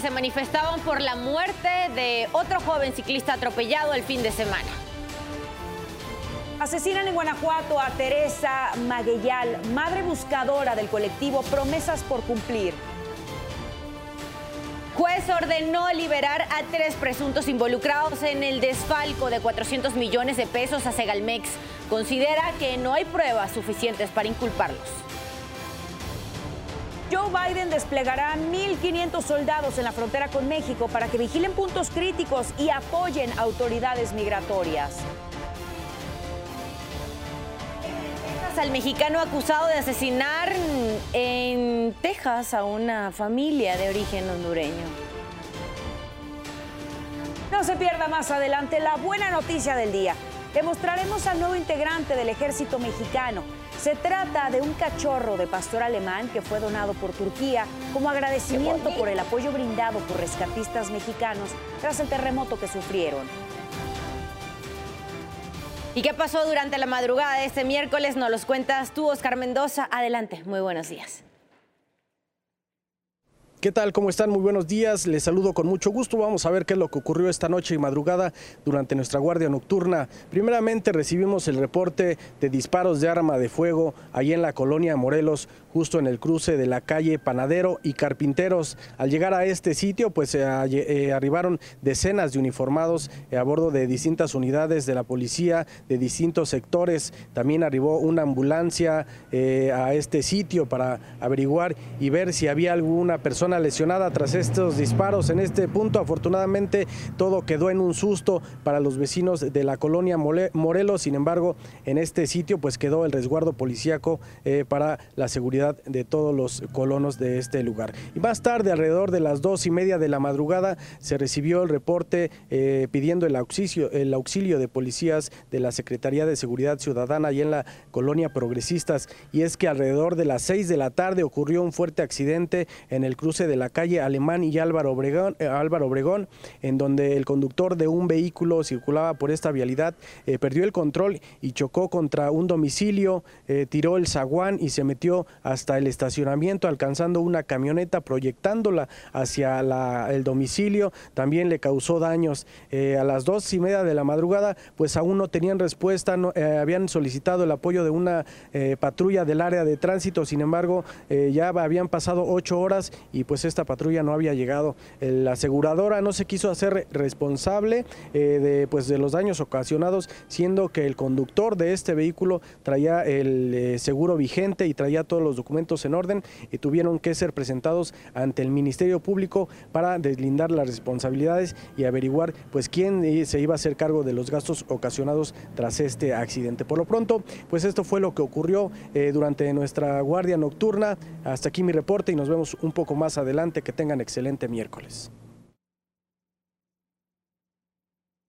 que se manifestaban por la muerte de otro joven ciclista atropellado el fin de semana. Asesinan en Guanajuato a Teresa Magueyal, madre buscadora del colectivo Promesas por Cumplir. Juez ordenó liberar a tres presuntos involucrados en el desfalco de 400 millones de pesos a Segalmex. Considera que no hay pruebas suficientes para inculparlos. Joe Biden desplegará 1.500 soldados en la frontera con México para que vigilen puntos críticos y apoyen autoridades migratorias. al mexicano acusado de asesinar en Texas a una familia de origen hondureño. No se pierda más adelante la buena noticia del día. Demostraremos al nuevo integrante del ejército mexicano. Se trata de un cachorro de pastor alemán que fue donado por Turquía como agradecimiento por el apoyo brindado por rescatistas mexicanos tras el terremoto que sufrieron. ¿Y qué pasó durante la madrugada de este miércoles? Nos los cuentas tú, Oscar Mendoza. Adelante, muy buenos días. ¿Qué tal? ¿Cómo están? Muy buenos días. Les saludo con mucho gusto. Vamos a ver qué es lo que ocurrió esta noche y madrugada durante nuestra guardia nocturna. Primeramente recibimos el reporte de disparos de arma de fuego ahí en la colonia Morelos, justo en el cruce de la calle Panadero y Carpinteros. Al llegar a este sitio, pues eh, eh, arribaron decenas de uniformados eh, a bordo de distintas unidades de la policía de distintos sectores. También arribó una ambulancia a este sitio para averiguar y ver si había alguna persona lesionada tras estos disparos. En este punto, afortunadamente, todo quedó en un susto para los vecinos de la colonia Morelos. Sin embargo, en este sitio, pues quedó el resguardo policíaco eh, para la seguridad de todos los colonos de este lugar. Y más tarde, alrededor de las dos y media de la madrugada, se recibió el reporte eh, pidiendo el auxilio, el auxilio de policías de la Secretaría de Seguridad Ciudadana y en la colonia Progresistas. Y es que alrededor de las seis de la tarde ocurrió un fuerte accidente en el cruce de la calle Alemán y Álvaro Obregón, eh, Álvaro Obregón en donde el conductor de un vehículo circulaba por esta vialidad, eh, perdió el control y chocó contra un domicilio, eh, tiró el zaguán y se metió hasta el estacionamiento, alcanzando una camioneta, proyectándola hacia el domicilio. También le causó daños. a las dos y media de la madrugada, pues aún no tenían respuesta, habían solicitado el apoyo de una patrulla del área de tránsito, sin embargo, ya habían pasado ocho horas y pues esta patrulla no había llegado. La aseguradora no se quiso hacer responsable eh, de, pues, de los daños ocasionados, siendo que el conductor de este vehículo traía el eh, seguro vigente y traía todos los documentos en orden y tuvieron que ser presentados ante el Ministerio Público para deslindar las responsabilidades y averiguar pues quién eh, se iba a hacer cargo de los gastos ocasionados tras este accidente. Por lo pronto, pues esto fue lo que ocurrió durante nuestra guardia nocturna. Hasta aquí mi reporte y nos vemos un poco más adelante. Que tengan excelente miércoles.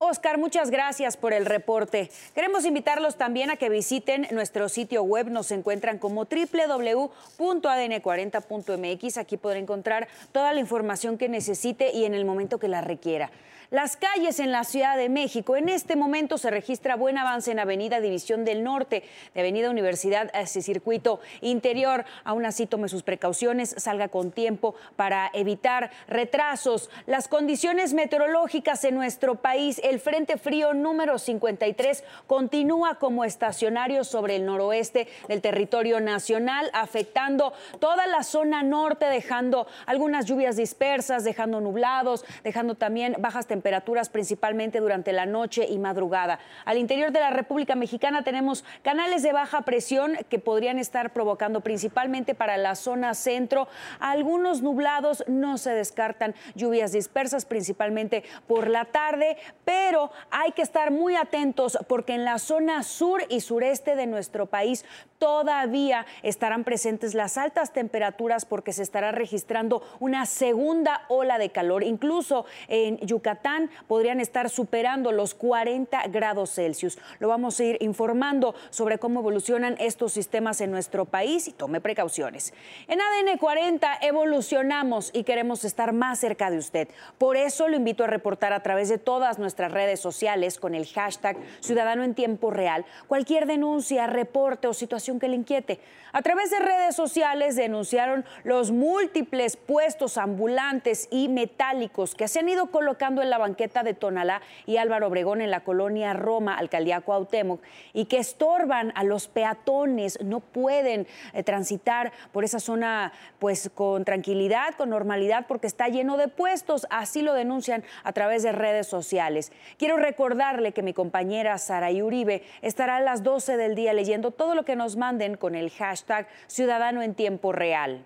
Oscar, muchas gracias por el reporte. Queremos invitarlos también a que visiten nuestro sitio web. Nos encuentran como www.adn40.mx. Aquí podrá encontrar toda la información que necesite y en el momento que la requiera. Las calles en la Ciudad de México. En este momento se registra buen avance en Avenida División del Norte, de Avenida Universidad a ese circuito interior. Aún así, tome sus precauciones, salga con tiempo para evitar retrasos. Las condiciones meteorológicas en nuestro país, el Frente Frío número 53 continúa como estacionario sobre el noroeste del territorio nacional, afectando toda la zona norte, dejando algunas lluvias dispersas, dejando nublados, dejando también bajas temperaturas temperaturas principalmente durante la noche y madrugada. Al interior de la República Mexicana tenemos canales de baja presión que podrían estar provocando principalmente para la zona centro algunos nublados, no se descartan lluvias dispersas principalmente por la tarde, pero hay que estar muy atentos porque en la zona sur y sureste de nuestro país todavía estarán presentes las altas temperaturas porque se estará registrando una segunda ola de calor, incluso en Yucatán están, podrían estar superando los 40 grados Celsius. Lo vamos a ir informando sobre cómo evolucionan estos sistemas en nuestro país y tome precauciones. En ADN 40 evolucionamos y queremos estar más cerca de usted. Por eso lo invito a reportar a través de todas nuestras redes sociales con el hashtag Ciudadano en Tiempo Real cualquier denuncia, reporte o situación que le inquiete. A través de redes sociales denunciaron los múltiples puestos ambulantes y metálicos que se han ido colocando en la banqueta de Tonalá y Álvaro Obregón en la colonia Roma, alcaldía Cuauhtémoc, y que estorban a los peatones, no pueden eh, transitar por esa zona pues con tranquilidad, con normalidad, porque está lleno de puestos, así lo denuncian a través de redes sociales. Quiero recordarle que mi compañera Sara Uribe estará a las 12 del día leyendo todo lo que nos manden con el hashtag Ciudadano en Tiempo Real.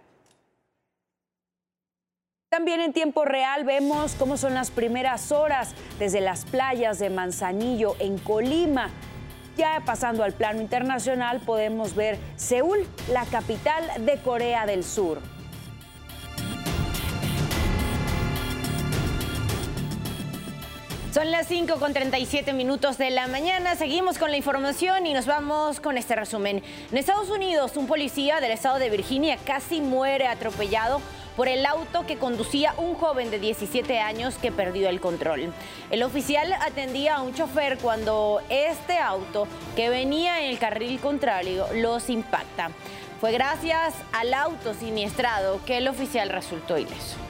También en tiempo real vemos cómo son las primeras horas desde las playas de Manzanillo en Colima. Ya pasando al plano internacional podemos ver Seúl, la capital de Corea del Sur. Son las 5 con 37 minutos de la mañana. Seguimos con la información y nos vamos con este resumen. En Estados Unidos, un policía del estado de Virginia casi muere atropellado por el auto que conducía un joven de 17 años que perdió el control. El oficial atendía a un chofer cuando este auto, que venía en el carril contrario, los impacta. Fue gracias al auto siniestrado que el oficial resultó ileso.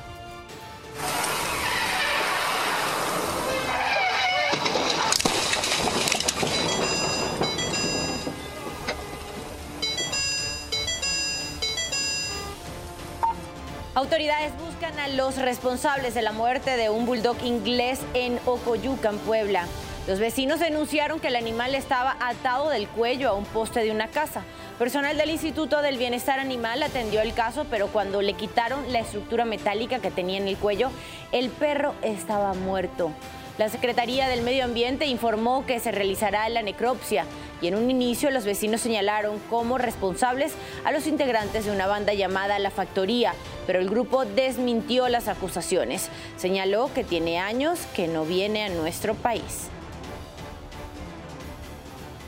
Autoridades buscan a los responsables de la muerte de un bulldog inglés en Ocoyucan, Puebla. Los vecinos denunciaron que el animal estaba atado del cuello a un poste de una casa. Personal del Instituto del Bienestar Animal atendió el caso, pero cuando le quitaron la estructura metálica que tenía en el cuello, el perro estaba muerto. La Secretaría del Medio Ambiente informó que se realizará la necropsia y en un inicio los vecinos señalaron como responsables a los integrantes de una banda llamada La Factoría, pero el grupo desmintió las acusaciones. Señaló que tiene años que no viene a nuestro país.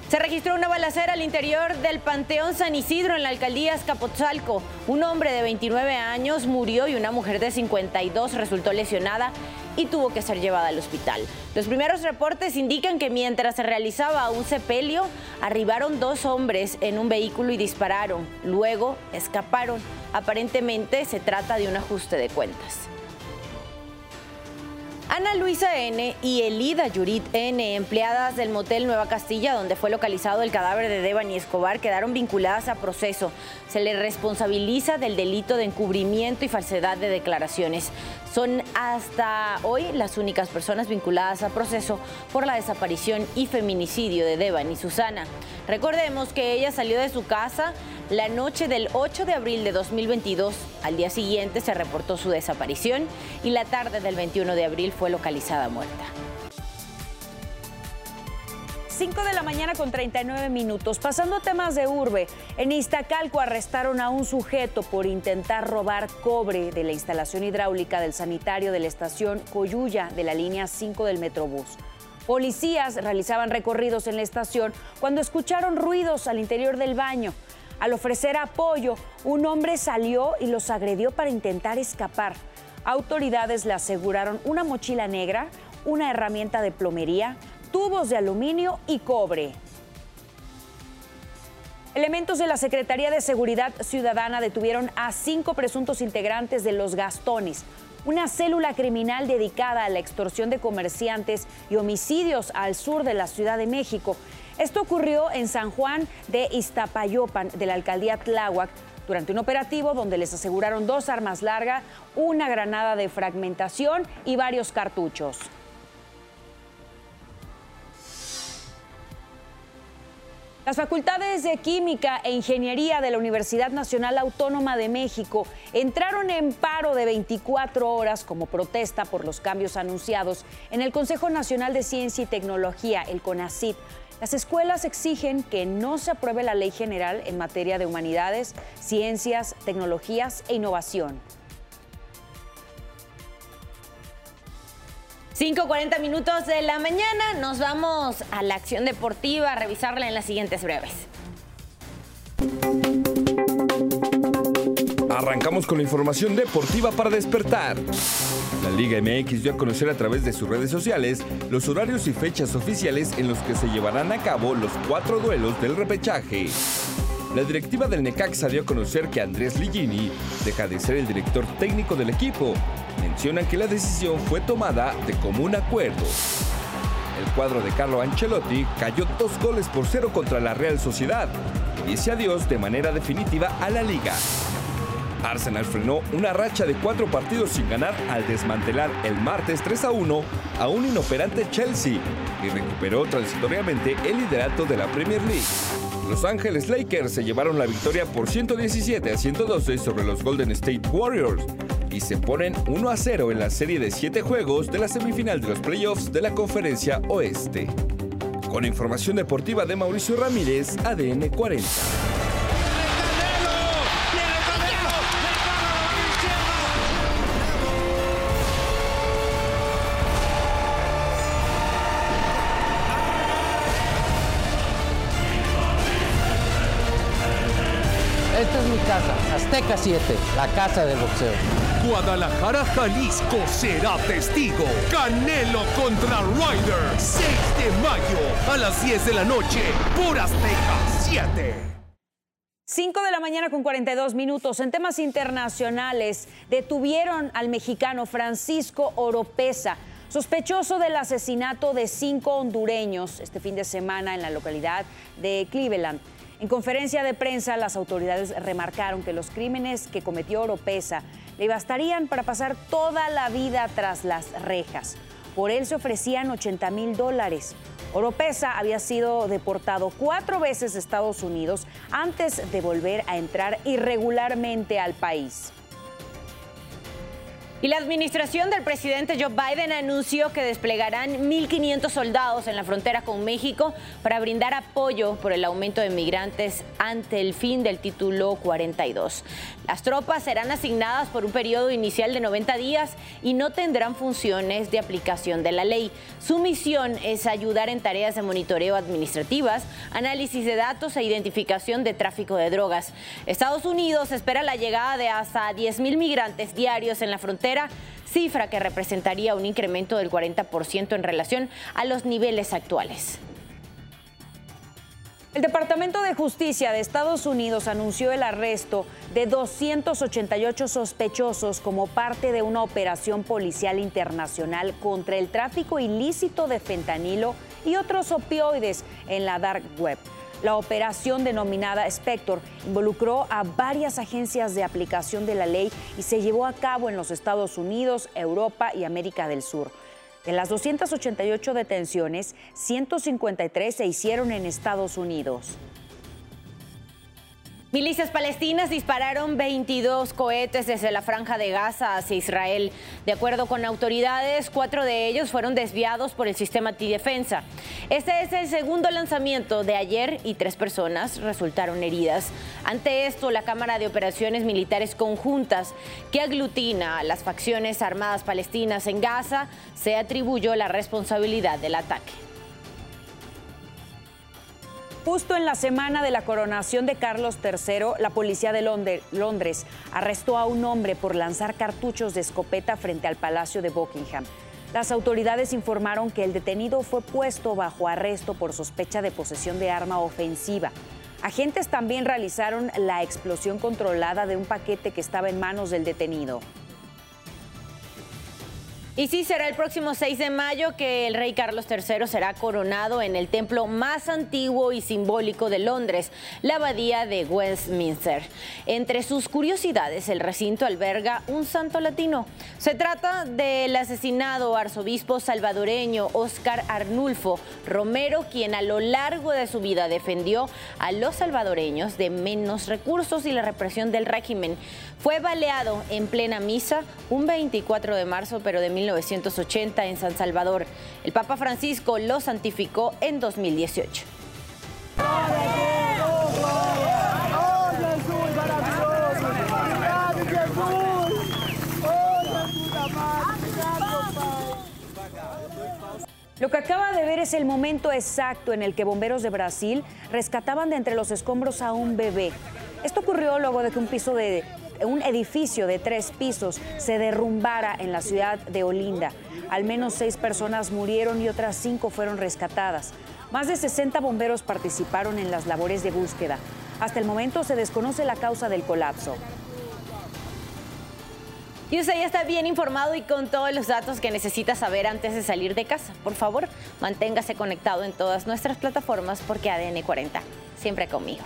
Se registró una balacera al interior del Panteón San Isidro en la alcaldía Escapotzalco. Un hombre de 29 años murió y una mujer de 52 resultó lesionada y tuvo que ser llevada al hospital. Los primeros reportes indican que mientras se realizaba un sepelio, arribaron dos hombres en un vehículo y dispararon. Luego escaparon. Aparentemente se trata de un ajuste de cuentas. Ana Luisa N. y Elida Yurit N., empleadas del motel Nueva Castilla, donde fue localizado el cadáver de Devani Escobar, quedaron vinculadas a proceso. Se le responsabiliza del delito de encubrimiento y falsedad de declaraciones. Son hasta hoy las únicas personas vinculadas a proceso por la desaparición y feminicidio de Devani Susana. Recordemos que ella salió de su casa la noche del 8 de abril de 2022. Al día siguiente se reportó su desaparición y la tarde del 21 de abril fue localizada muerta. 5 de la mañana con 39 minutos. Pasando temas de urbe, en Iztacalco arrestaron a un sujeto por intentar robar cobre de la instalación hidráulica del sanitario de la estación Coyuya de la línea 5 del Metrobús. Policías realizaban recorridos en la estación cuando escucharon ruidos al interior del baño. Al ofrecer apoyo, un hombre salió y los agredió para intentar escapar. Autoridades le aseguraron una mochila negra, una herramienta de plomería, tubos de aluminio y cobre. Elementos de la Secretaría de Seguridad Ciudadana detuvieron a cinco presuntos integrantes de Los Gastones, una célula criminal dedicada a la extorsión de comerciantes y homicidios al sur de la Ciudad de México. Esto ocurrió en San Juan de Iztapayopan, de la alcaldía Tláhuac, durante un operativo donde les aseguraron dos armas largas, una granada de fragmentación y varios cartuchos. Las facultades de Química e Ingeniería de la Universidad Nacional Autónoma de México entraron en paro de 24 horas como protesta por los cambios anunciados en el Consejo Nacional de Ciencia y Tecnología, el CONACYT. Las escuelas exigen que no se apruebe la ley general en materia de humanidades, ciencias, tecnologías e innovación. 5.40 minutos de la mañana, nos vamos a la acción deportiva, a revisarla en las siguientes breves. Arrancamos con la información deportiva para despertar. La Liga MX dio a conocer a través de sus redes sociales los horarios y fechas oficiales en los que se llevarán a cabo los cuatro duelos del repechaje. La directiva del Necaxa dio a conocer que Andrés Ligini deja de ser el director técnico del equipo. Mencionan que la decisión fue tomada de común acuerdo. El cuadro de Carlo Ancelotti cayó dos goles por cero contra la Real Sociedad y dice adiós de manera definitiva a la liga. Arsenal frenó una racha de cuatro partidos sin ganar al desmantelar el martes 3 a 1 a un inoperante Chelsea y recuperó transitoriamente el liderato de la Premier League. Los Ángeles Lakers se llevaron la victoria por 117 a 112 sobre los Golden State Warriors y se ponen 1 a 0 en la serie de 7 juegos de la semifinal de los playoffs de la Conferencia Oeste. Con información deportiva de Mauricio Ramírez, ADN 40. Esta es mi casa, Azteca 7, la casa del boxeo. Guadalajara, Jalisco será testigo. Canelo contra Ryder, 6 de mayo a las 10 de la noche por Azteca 7. 5 de la mañana con 42 minutos. En temas internacionales, detuvieron al mexicano Francisco Oropesa, sospechoso del asesinato de cinco hondureños este fin de semana en la localidad de Cleveland. En conferencia de prensa, las autoridades remarcaron que los crímenes que cometió Oropesa le bastarían para pasar toda la vida tras las rejas. Por él se ofrecían 80 mil dólares. Oropesa había sido deportado cuatro veces a Estados Unidos antes de volver a entrar irregularmente al país. Y la administración del presidente Joe Biden anunció que desplegarán 1.500 soldados en la frontera con México para brindar apoyo por el aumento de migrantes ante el fin del título 42. Las tropas serán asignadas por un periodo inicial de 90 días y no tendrán funciones de aplicación de la ley. Su misión es ayudar en tareas de monitoreo administrativas, análisis de datos e identificación de tráfico de drogas. Estados Unidos espera la llegada de hasta 10.000 migrantes diarios en la frontera cifra que representaría un incremento del 40% en relación a los niveles actuales. El Departamento de Justicia de Estados Unidos anunció el arresto de 288 sospechosos como parte de una operación policial internacional contra el tráfico ilícito de fentanilo y otros opioides en la dark web. La operación denominada Spector involucró a varias agencias de aplicación de la ley y se llevó a cabo en los Estados Unidos, Europa y América del Sur. De las 288 detenciones, 153 se hicieron en Estados Unidos. Milicias palestinas dispararon 22 cohetes desde la franja de Gaza hacia Israel. De acuerdo con autoridades, cuatro de ellos fueron desviados por el sistema antidefensa. Este es el segundo lanzamiento de ayer y tres personas resultaron heridas. Ante esto, la Cámara de Operaciones Militares Conjuntas, que aglutina a las facciones armadas palestinas en Gaza, se atribuyó la responsabilidad del ataque. Justo en la semana de la coronación de Carlos III, la policía de Londres arrestó a un hombre por lanzar cartuchos de escopeta frente al Palacio de Buckingham. Las autoridades informaron que el detenido fue puesto bajo arresto por sospecha de posesión de arma ofensiva. Agentes también realizaron la explosión controlada de un paquete que estaba en manos del detenido. Y sí, será el próximo 6 de mayo que el rey Carlos III será coronado en el templo más antiguo y simbólico de Londres, la abadía de Westminster. Entre sus curiosidades, el recinto alberga un santo latino. Se trata del asesinado arzobispo salvadoreño Oscar Arnulfo Romero, quien a lo largo de su vida defendió a los salvadoreños de menos recursos y la represión del régimen. Fue baleado en plena misa un 24 de marzo, pero de 1980 en San Salvador. El Papa Francisco lo santificó en 2018. Lo que acaba de ver es el momento exacto en el que bomberos de Brasil rescataban de entre los escombros a un bebé. Esto ocurrió luego de que un piso de un edificio de tres pisos se derrumbara en la ciudad de Olinda. Al menos seis personas murieron y otras cinco fueron rescatadas. Más de 60 bomberos participaron en las labores de búsqueda. Hasta el momento se desconoce la causa del colapso. Y usted ya está bien informado y con todos los datos que necesita saber antes de salir de casa. Por favor, manténgase conectado en todas nuestras plataformas porque ADN 40, siempre conmigo.